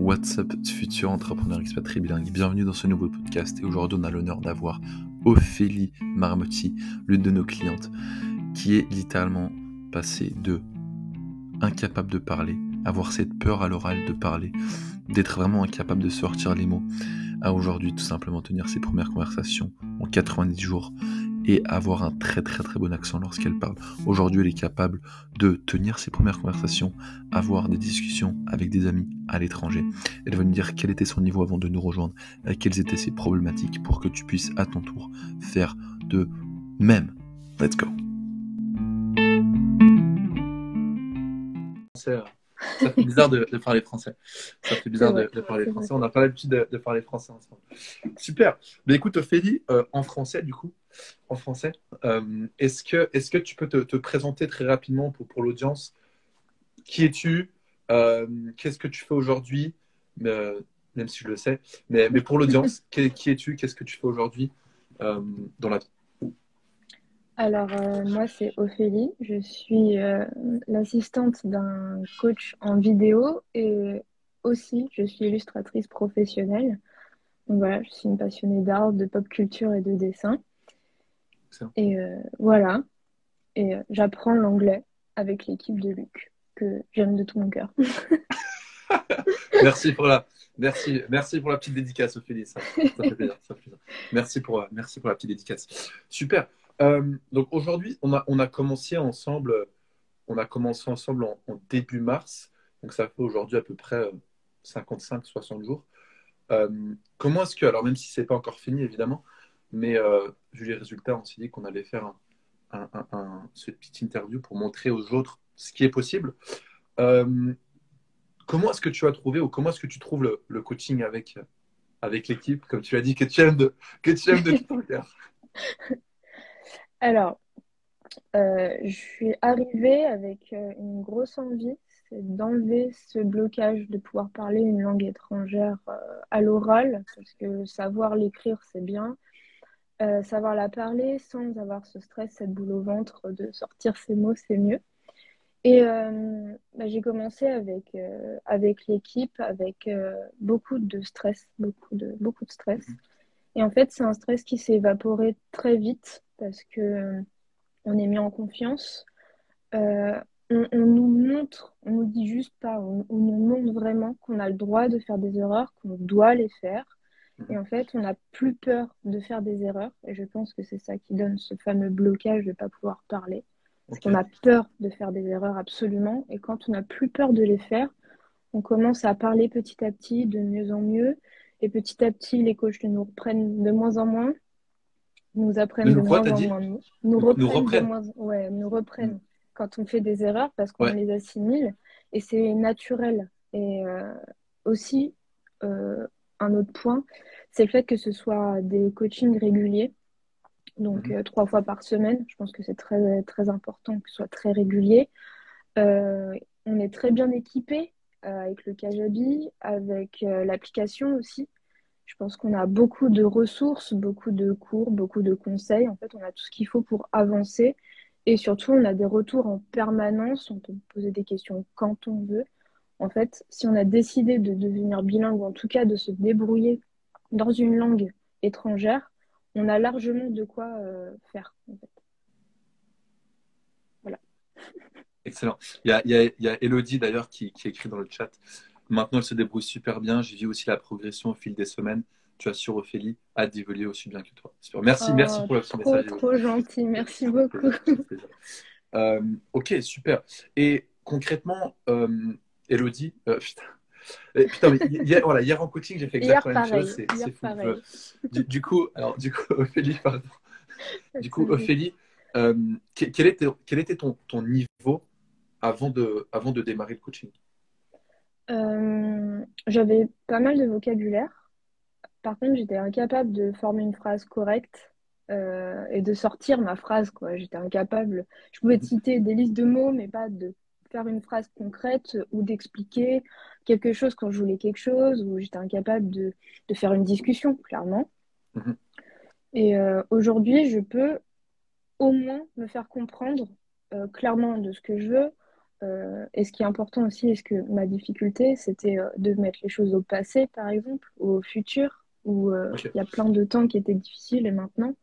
What's up, futur entrepreneur expatrié bilingue Bienvenue dans ce nouveau podcast. Et aujourd'hui, on a l'honneur d'avoir Ophélie Marmotti, l'une de nos clientes, qui est littéralement passée de incapable de parler, avoir cette peur à l'oral de parler, d'être vraiment incapable de sortir les mots, à aujourd'hui tout simplement tenir ses premières conversations en 90 jours et avoir un très très très bon accent lorsqu'elle parle. Aujourd'hui, elle est capable de tenir ses premières conversations, avoir des discussions avec des amis à l'étranger. Elle va nous dire quel était son niveau avant de nous rejoindre, euh, quelles étaient ses problématiques pour que tu puisses à ton tour faire de même. Let's go. Ça fait bizarre de, parler français. Ça fait bizarre de, parler français. On n'a pas l'habitude de, parler français ensemble. Super. Mais écoute, Ophélie, euh, en français, du coup, en français, euh, est-ce que, est que tu peux te, présenter très rapidement pour, pour l'audience? Qui es-tu? Euh, Qu'est-ce que tu fais aujourd'hui? Même si je le sais. Mais, mais pour l'audience, qui, qui es-tu? Qu'est-ce que tu fais aujourd'hui dans la vie? Alors, euh, moi, c'est Ophélie. Je suis euh, l'assistante d'un coach en vidéo et aussi, je suis illustratrice professionnelle. Donc voilà, je suis une passionnée d'art, de pop culture et de dessin. Et euh, voilà. Et j'apprends l'anglais avec l'équipe de Luc, que j'aime de tout mon cœur. merci pour la, merci, merci pour la petite dédicace, Ophélie. Ça, fait plaisir, Merci pour, merci pour la petite dédicace. Super. Euh, donc aujourd'hui, on a, on a commencé ensemble, on a commencé ensemble en, début mars. Donc ça fait aujourd'hui à peu près 55-60 euh, jours. Euh, comment est-ce que, alors même si c'est pas encore fini évidemment, mais vu les résultats, on s'est dit qu'on allait faire un, un, cette petite interview pour montrer aux autres ce qui est possible. comment est-ce que tu as trouvé ou comment est-ce que tu trouves le, coaching avec, avec l'équipe, comme tu as dit que tu aimes de, que tu aimes de tout Alors, euh, je suis arrivée avec euh, une grosse envie, c'est d'enlever ce blocage de pouvoir parler une langue étrangère euh, à l'oral, parce que savoir l'écrire, c'est bien. savoir la parler sans avoir ce stress, cette boule au ventre de sortir ces mots, c'est mieux. Et bah, j'ai commencé avec, l'équipe, avec beaucoup de stress, beaucoup de, beaucoup de stress. Et en fait, c'est un stress qui s'est évaporé très vite parce que euh, on est mis en confiance. Euh, on, nous montre, on nous dit juste pas, on, nous montre vraiment qu'on a le droit de faire des erreurs, qu'on doit les faire. Et en fait, on n'a plus peur de faire des erreurs. Et je pense que c'est ça qui donne ce fameux blocage de ne pas pouvoir parler. Parce qu'on a peur de faire des erreurs absolument. Et quand on n'a plus peur de les faire, on commence à parler petit à petit, de mieux en mieux. Et petit à petit, les coachs nous reprennent de moins en moins nous apprennent de, moins en moins. Nous, reprennent, ouais, nous reprennent mm. quand on fait des erreurs parce qu'on les assimile et c'est naturel. Et euh, aussi, euh, un autre point, c'est le fait que ce soit des coachings réguliers, donc mm-hmm. euh, trois fois par semaine. Je pense que c'est très, très important que ce soit très régulier. on est très bien équipé avec le Kajabi, avec l'application aussi. Je pense qu'on a beaucoup de ressources, beaucoup de cours, beaucoup de conseils. En fait, on a tout ce qu'il faut pour avancer. Et surtout, on a des retours en permanence. On peut poser des questions quand on veut. En fait, si on a décidé de devenir bilingue, ou en tout cas de se débrouiller dans une langue étrangère, on a largement de quoi euh, faire. Voilà. Excellent. Il y a, Elodie d'ailleurs qui écrit dans le chat Maintenant, elle se débrouille super bien. J'ai vu aussi la progression au fil des semaines. Tu as su, Ophélie, à d'évoluer aussi bien que toi. Merci, merci oh, pour le petit message. Trop gentil, merci beaucoup. Euh, ok, super. Et concrètement, euh, Elodie, euh, putain. putain, hier, voilà, hier en coaching, j'ai fait exactement la même chose. C'est fou. Du, coup, alors, du coup, Ophélie, pardon. Du coup, Ophélie, quel était, quel était ton, ton niveau avant de, avant de démarrer le coaching? Euh, j'avais pas mal de vocabulaire. Par contre, j'étais incapable de former une phrase correcte euh, et de sortir ma phrase. Quoi. J'étais incapable. Je pouvais citer des listes de mots, mais pas de faire une phrase concrète ou d'expliquer quelque chose quand je voulais quelque chose, ou j'étais incapable de, de, faire une discussion, clairement. Mhm. Et euh, aujourd'hui, je peux au moins me faire comprendre clairement de ce que je veux, Euh, et ce qui est important aussi, est-ce que ma difficulté, c'était euh, de mettre les choses au passé, par exemple, ou au futur, où euh, il y a plein de temps qui étaient difficiles et maintenant.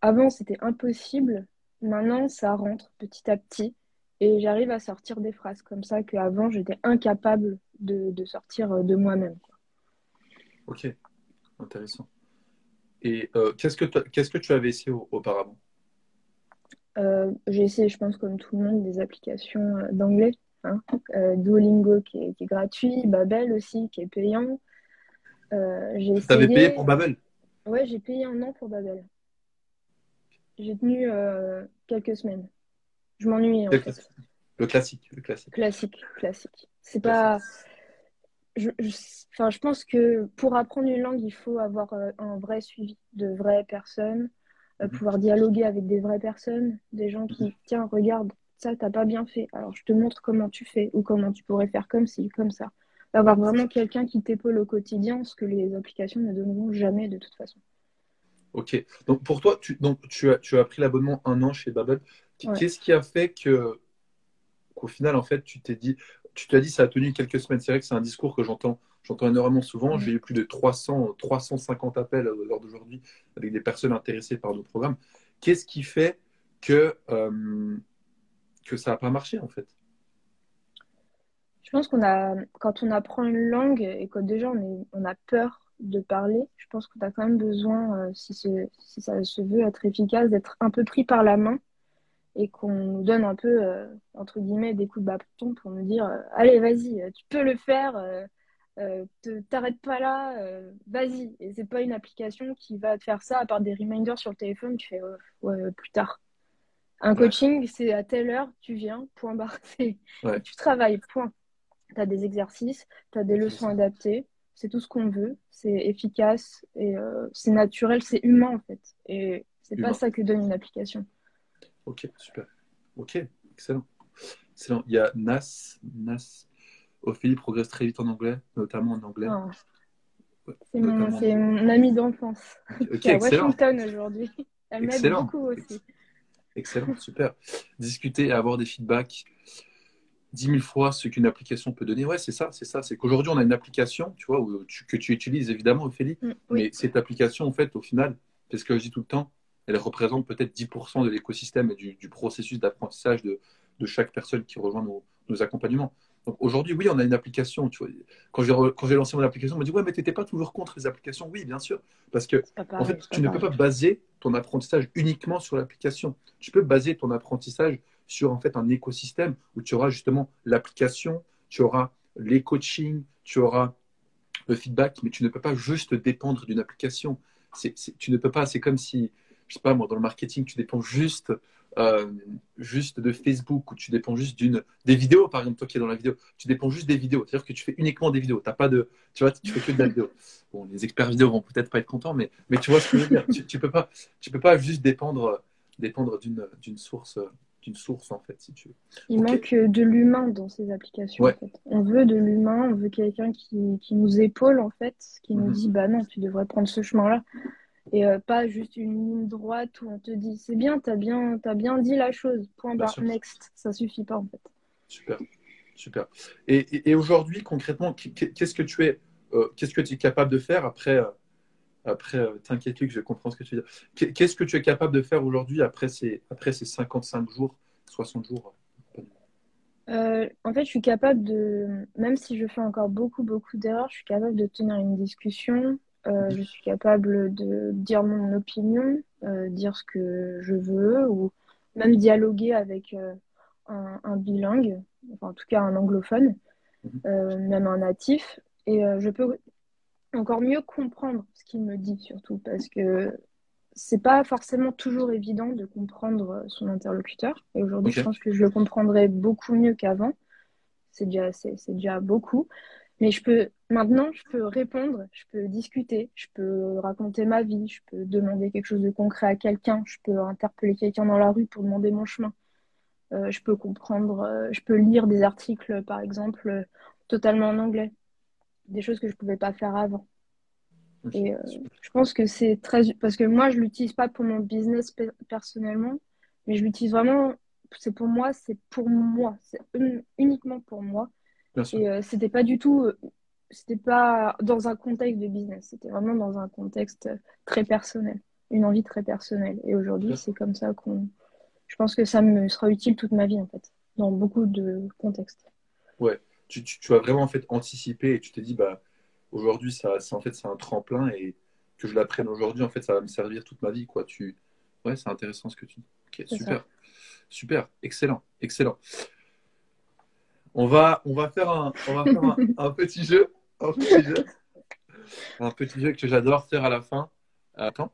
avant, c'était impossible. Maintenant, ça rentre petit à petit. Et j'arrive à sortir des phrases comme ça qu'avant, j'étais incapable de, de, sortir de moi-même. Ok, intéressant. Et qu'est-ce que qu'est-ce que tu avais essayé auparavant? J'ai essayé, je pense, comme tout le monde, des applications euh, d'anglais. Hein. Euh, Duolingo qui est, gratuit, Babel aussi qui est payant. j'ai essayé... avais payé pour Babel? Ouais, j'ai payé un an pour Babel. J'ai tenu quelques semaines. Je m'ennuie en fait. Le classique, le classique. Classique, classique. C'est pas. Je, enfin, je pense que pour apprendre une langue, il faut avoir un vrai suivi de vraies personnes, euh, pouvoir dialoguer avec des vraies personnes, des gens qui, tiens, regarde, ça, t'as pas bien fait. Alors, je te montre comment tu fais ou comment tu pourrais faire comme ci, comme ça. Avoir vraiment quelqu'un qui t'épaule au quotidien, ce que les applications ne donneront jamais de toute façon. Ok. Donc, pour toi, tu, donc, tu, as, tu as pris l'abonnement un an chez Babel. Qu'est-ce qui a fait que, qu'au final, en fait, tu t'es dit, tu t'as dit, ça a tenu quelques semaines. C'est vrai que c'est un discours que j'entends J'entends énormément souvent. J'ai eu plus de 300, 350 appels lors d'aujourd'hui avec des personnes intéressées par nos programmes. Qu'est-ce qui fait que, euh, que ça n'a pas marché en fait? Je pense qu'on a, quand on apprend une langue et que déjà on, on a peur de parler, je pense qu'on a quand même besoin, euh, si, si, ça se veut être efficace, d'être un peu pris par la main et qu'on nous donne un peu, euh, entre guillemets, des coups de bâton pour nous dire Allez, vas-y, tu peux le faire euh, t'arrêtes pas là, euh, vas-y. Et c'est pas une application qui va te faire ça à part des reminders sur le téléphone, tu fais ouais, plus tard. Un coaching, c'est à telle heure, tu viens, point barre. Tu travailles, point. Tu as des exercices, tu as des leçons adaptées, c'est tout ce qu'on veut, c'est efficace et euh, c'est naturel, c'est humain en fait. Et c'est pas ça que donne une application. Ok, super. Ok, excellent. Excellent. Il y a Nas, Nas Ophélie progresse très vite en anglais, notamment en anglais. Oh. C'est mon, amie d'enfance qui est à Washington aujourd'hui. Elle m'aide beaucoup aussi. Excellent, super. Discuter et avoir des feedbacks 10 000 fois ce qu'une application peut donner. Ouais, c'est ça, c'est ça. C'est qu'aujourd'hui, on a une application, tu vois, que tu utilises évidemment, Ophélie, mm, mais cette application, en fait, au final, c'est ce que je dis tout le temps, elle représente peut-être 10% de l'écosystème et du, processus d'apprentissage de, chaque personne qui rejoint nos accompagnements. Donc aujourd'hui, oui, on a une application. Tu vois. Quand j'ai lancé mon application, on m'a dit Ouais, mais tu n'étais pas toujours contre les applications. Oui, bien sûr. Parce que en fait, tu ne peux pas baser ton apprentissage uniquement sur l'application. Tu peux baser ton apprentissage sur en fait un écosystème où tu auras justement l'application, tu auras les coachings, tu auras le feedback, mais tu ne peux pas juste dépendre d'une application. tu ne peux pas, c'est comme si, je sais pas moi, dans le marketing, tu dépends juste euh, juste de Facebook ou tu dépends juste d'une des vidéos par exemple toi qui es dans la vidéo tu dépends juste des vidéos. C'est à dire que tu fais uniquement des vidéos. T'as pas de tu vois tu fais que de la vidéo. Bon les experts vidéo vont peut-être pas être contents mais mais tu vois ce que je veux dire. Tu, peux pas tu peux pas juste dépendre dépendre d'une d'une source d'une source en fait si tu veux. Il manque de l'humain dans ces applications en fait. on veut de l'humain on veut quelqu'un qui, qui nous épaule en fait qui nous mhm. dit bah non tu devrais prendre ce chemin là et euh, pas juste une ligne droite où on te dit c'est bien, tu as bien, as bien dit la chose, point barre, next. Ça suffit pas en fait. Super, super. Et, et, aujourd'hui, concrètement, qu'est-ce que tu es, euh, qu'est-ce que tu es capable de faire après, euh, après t'inquiète Luc, je comprends ce que tu dire. Qu'est-ce que tu es capable de faire aujourd'hui après ces, après ces 55 jours, 60 jours en fait, je suis capable de, même si je fais encore beaucoup, beaucoup d'erreurs, je suis capable de tenir une discussion, euh, je suis capable de dire mon opinion, euh, dire ce que je veux, ou même dialoguer avec euh, un, bilingue, enfin, en tout cas un anglophone, mhm. même un natif. Et je peux encore mieux comprendre ce qu'il me dit, surtout, parce que c'est pas forcément toujours évident de comprendre son interlocuteur. Et aujourd'hui, je pense que je le comprendrai beaucoup mieux qu'avant. C'est déjà, c'est, déjà beaucoup. Mais je peux, maintenant, je peux répondre, je peux discuter, je peux raconter ma vie, je peux demander quelque chose de concret à quelqu'un, je peux interpeller quelqu'un dans la rue pour demander mon chemin. Euh, je peux comprendre, euh, je peux lire des articles, par exemple, euh, totalement en anglais. Des choses que je ne pouvais pas faire avant. Et je pense que c'est très... Parce que moi, je ne l'utilise pas pour mon business personnellement, mais je l'utilise vraiment c'est pour moi, c'est pour moi, c'est un- uniquement pour moi. Bien sûr. Et euh, c'était pas du tout, euh, c'était pas dans un contexte de business, c'était vraiment dans un contexte très personnel, une envie très personnelle. Et aujourd'hui, c'est comme ça qu'on, je pense que ça me sera utile toute ma vie en fait, dans beaucoup de contextes. Tu, tu, tu as vraiment en fait anticipé et tu t'es dit, bah, aujourd'hui, ça, c'est en fait, c'est un tremplin et que je l'apprenne aujourd'hui, en fait, ça va me servir toute ma vie, quoi. Tu... Ouais, c'est intéressant ce que tu dis. Ok, super. Super, excellent, excellent. On va, on va faire un, on va faire un, un petit jeu, un petit jeu, un petit jeu que j'adore faire à la fin. Attends.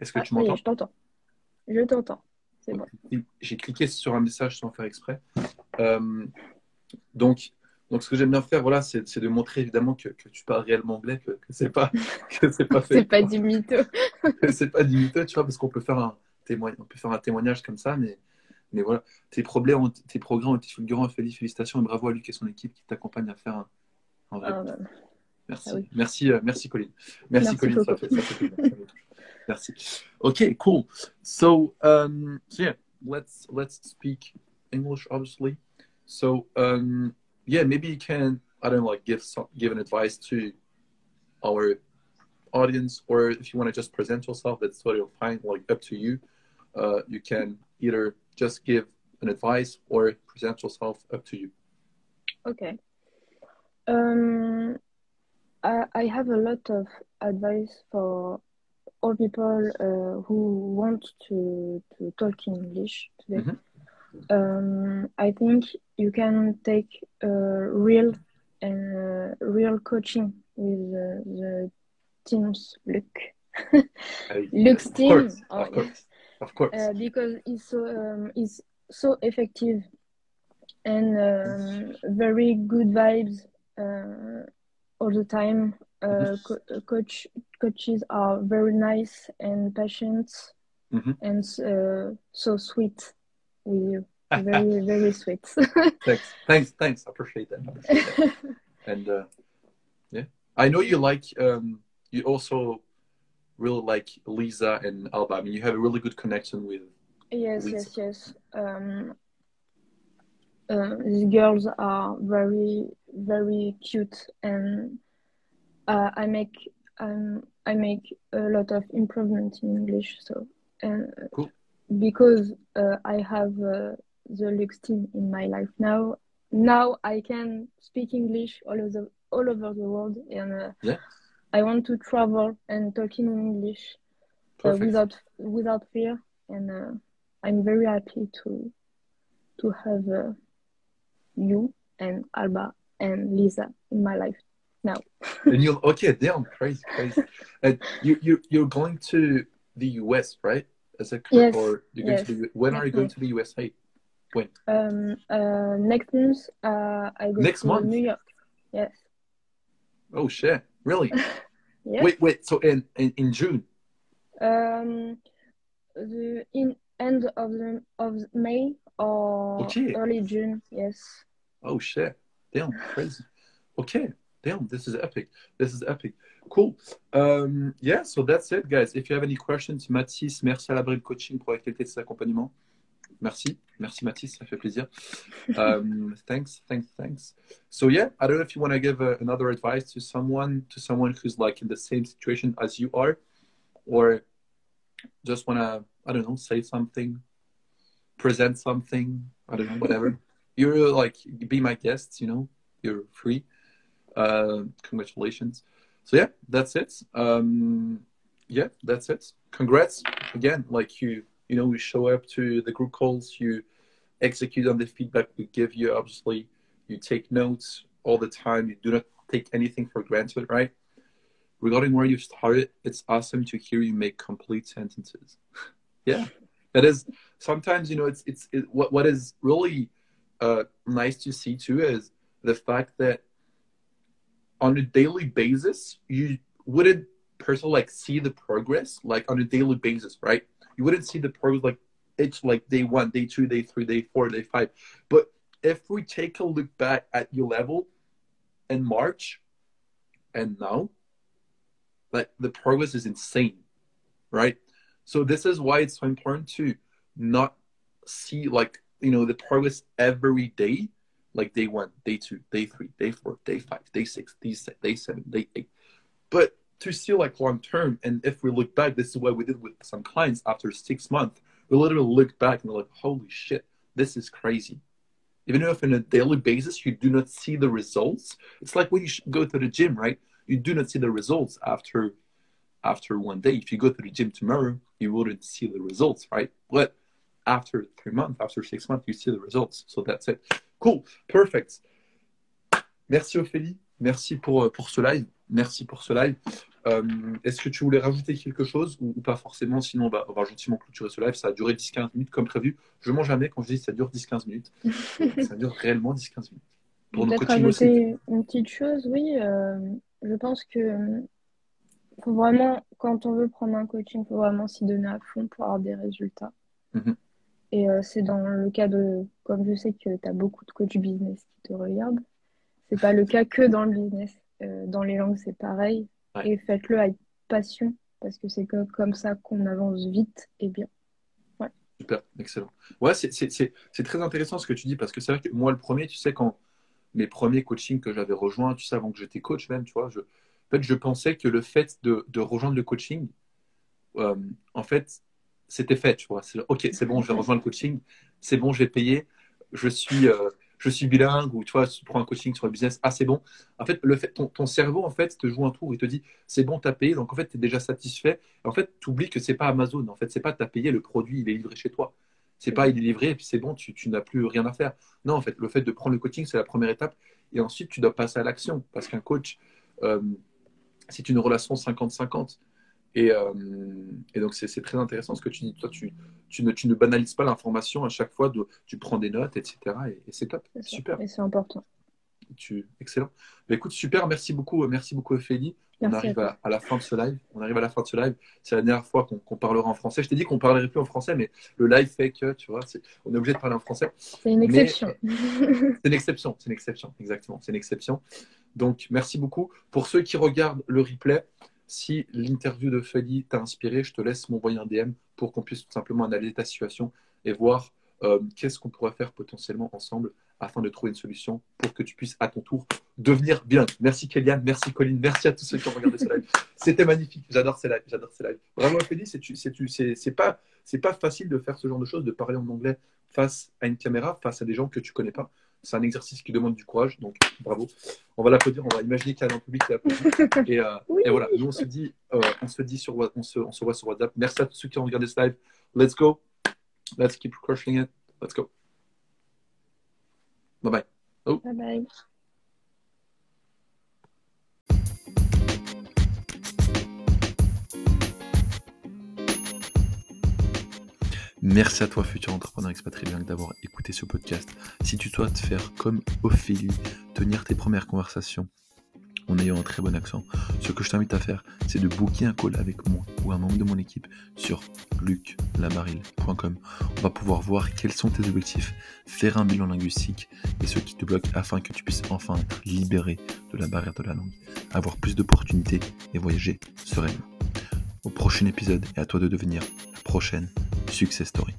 Est-ce que Ah, tu m'entends? je t'entends. Je t'entends. C'est bon. J'ai cliqué sur un message sans faire exprès. Euh, donc, donc, ce que j'aime bien faire, voilà, c'est de montrer évidemment que, que tu parles réellement anglais, que, que c'est pas que c'est pas fait, C'est pas du mytho. c'est pas du mytho, tu vois, parce qu'on peut faire un témoignage, on peut faire un témoignage comme ça, mais mais voilà, tes problèmes, ont- tes programmes ont été fulgurants, félicitations et bravo à Luc et son équipe qui t'accompagnent à faire un, un vrai. Ah, bah, Merci, ah oui. merci, euh, merci Colline. Merci, Merci, Colline, ça fait, ça fait. Merci. Okay, cool. So, um, so yeah, let's let's speak English, obviously. So, um, yeah, maybe you can, I don't know, like give some, give an advice to our audience, or if you want to just present yourself, that's totally fine. Like up to you. Uh, you can either just give an advice or present yourself. Up to you. Okay. Um, I, I have a lot of advice for all people uh, who want to, to talk English today. Mhm. Um, I think you can take uh, real and uh, real coaching with uh, the team's. I- Luke's of team. course, Oh, of course, of course. uh, because it's so um, it's so effective and um, very good vibes uh, all the time. Uh, co- coach coaches are very nice and patient Mhm. and uh, so sweet with you. Very very sweet. thanks, thanks, thanks. I appreciate that. Appreciate that. and uh, yeah, I know you like. Um, you also really like Lisa and Alba. I mean, you have a really good connection with. Yes, Lisa. yes, yes. Um, uh, these girls are very, very cute, and uh, I make um, I make a lot of improvement in English. So, and Cool. because uh, I have uh, the Lux team in my life now, now I can speak English all over the all over the world, and uh, Yeah. I want to travel and talk in English uh, without without fear and uh, i'm very happy to to have uh, you and alba and lisa in my life now and you okay? Damn, crazy, crazy. and you you you're going to the US, right? That correct? Yes, Or you're going yes. to the, when are you going to the USA? um uh next month uh i go Next to month? new york yes Oh shit! Really? yes Wait, wait. So in in, in June? um the in end of the of may or Okay. early june yes Oh shit! Damn, crazy. Okay, damn, this is epic. This is epic. Cool. Um, yeah, so that's it, guys. If you have any questions, Mathis, merci à Coaching pour la qualité de cet accompagnement. Merci, merci Mathis, ça fait plaisir. Um, thanks, thanks, thanks. So yeah, I don't know if you want to give uh, another advice to someone, to someone who's like in the same situation as you are, or just want to, I don't know, say something, present something, I don't know, whatever. You're like, be my guest, you know, you're free. Uh, congratulations. So yeah, that's it. Um, yeah, that's it. Congrats again. Like you, you know, you show up to the group calls, you execute on the feedback we give you. Obviously, you take notes all the time. You do not take anything for granted, right? Regarding where you started, it's awesome to hear you make complete sentences. yeah, that is sometimes you know it's it's it, what what is really uh, nice to see too is the fact that on a daily basis you wouldn't personally like see the progress like on a daily basis, right? You wouldn't see the progress like it's like day one, day two, day three, day four, day five. But if we take a look back at your level in March and now, like the progress is insane, right? So this is why it's so important to not see like you know the progress every day, like day one, day two, day three, day four, day five, day six, day day seven, day eight. But to see like long term, and if we look back, this is what we did with some clients after six months. We literally looked back and we're like, holy shit, this is crazy. Even if on a daily basis you do not see the results, it's like when you go to the gym, right? You do not see the results after after one day. If you go to the gym tomorrow, you wouldn't see the results, right? But after three months, after six months, you see the results. So that's it. Cool, perfect. Merci Ophélie, merci pour, pour ce live. Merci pour ce live. Euh, Est-ce que tu voulais rajouter quelque chose ou, ou pas forcément? Sinon, on va, on va gentiment clôturer ce live. Ça a duré 10-15 minutes comme prévu. Je mens jamais quand je dis que ça dure 10-15 minutes. ça dure réellement 10-15 minutes. Pour Peut-être rajouter une petite chose, oui. euh, je pense que euh, faut vraiment, quand on veut prendre un coaching, faut vraiment s'y donner à fond pour avoir des résultats. Mhm. Et euh, c'est dans le cas de, comme je sais que tu as beaucoup de coachs business qui te regardent, c'est pas le cas que dans le business. Euh, dans les langues, c'est pareil. Ouais. Et faites-le avec passion, parce que c'est comme ça qu'on avance vite et bien. Super, excellent. Ouais, c'est- très intéressant ce que tu dis parce que c'est vrai que moi, le premier, tu sais, quand mes premiers coachings que j'avais rejoints, tu sais, avant que j'étais coach même, tu vois, je, en fait, je pensais que le fait de, de rejoindre le coaching, euh, en fait, c'était fait, tu vois. C'est ok, c'est bon, je vais rejoindre le coaching, c'est bon, j'ai payé, je suis, euh, je suis bilingue ou tu vois, tu prends un coaching sur le business, ah, c'est bon. En fait, le fait, ton, cerveau, en fait, te joue un tour, il te dit, c'est bon, t'as payé, donc en fait, tu es déjà satisfait. En fait, tu oublies que c'est pas Amazon, en fait, c'est pas t'as payé, le produit, il est livré chez toi. C'est pas il est livré et c'est bon, tu, n'as plus rien à faire. Non, en fait, le fait de prendre le coaching, c'est la première étape. Et ensuite, tu dois passer à l'action. Parce qu'un coach, euh, c'est une relation 50-50. Et, euh, et donc, c'est très intéressant ce que tu dis. Toi, tu, tu, ne, tu ne banalises pas l'information à chaque fois, de, tu prends des notes, etc. Et, et c'est top. Super. Et c'est important. Tu, excellent. Bah, écoute, super. Merci beaucoup, merci beaucoup, Ophélie. On Merci arrive à, à la fin de ce live. On arrive à la fin de ce live. C'est la dernière fois qu'on parlera en français. Je t'ai dit qu'on parlerait plus en français, mais le live fait que, tu vois, c'est- on est obligé de parler en français. C'est une exception. C'est une exception, c'est une exception, exactement, c'est une exception. Donc, merci beaucoup. Pour ceux qui regardent le replay, si l'interview de Feli t'a inspiré, je te laisse m'envoyer un DM pour qu'on puisse tout simplement analyser ta situation et voir euh, qu'est-ce qu'on pourrait faire potentiellement ensemble afin de trouver une solution pour que tu puisses à ton tour devenir bien. Merci Kéliane, merci Colline, merci à tous ceux qui ont regardé ce live. C'était magnifique, j'adore ces lives, j'adore ces lives. Vraiment Feli, c'est pas, pas facile de faire ce genre de choses, de parler en anglais face à une caméra, face à des gens que tu connais pas. C'est un exercice qui demande du courage, donc bravo. On va l'applaudir, on va imaginer qu'il y a un public qui applaudit. Et, euh, Oui. et voilà, nous on se dit, euh, on se dit sur, Wa- on se, on se voit sur WhatsApp. Merci à tous ceux qui ont regardé ce live. Let's go. Let's keep crushing it. Let's go. Bye bye. Bye bye. Merci à toi, futur entrepreneur expatrié, d'avoir écouté ce podcast. Si tu souhaites faire comme Ophélie, tenir tes premières conversations en ayant un très bon accent, ce que je t'invite à faire, c'est de booker un call avec moi ou un membre de mon équipe sur luclamaril.com. On va pouvoir voir quels sont tes objectifs, faire un bilan linguistique et ce qui te bloque afin que tu puisses enfin être libéré de la barrière de la langue, avoir plus d'opportunités et voyager sereinement. Au prochain épisode et à toi de devenir prochaine Success Story.